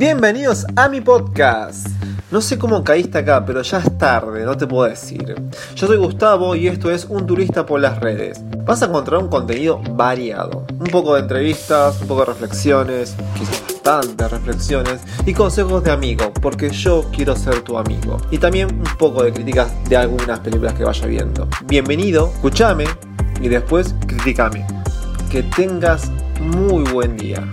Bienvenidos a mi podcast. No sé cómo caíste acá, pero ya es tarde, no te puedo decir. Yo soy Gustavo y esto es Un Turista por las Redes. Vas a encontrar un contenido variado. Un poco de entrevistas, un poco de reflexiones, quizás bastantes reflexiones y consejos de amigo, porque yo quiero ser tu amigo. Y también un poco de críticas de algunas películas que vaya viendo. Bienvenido, escúchame y después criticame. Que tengas muy buen día.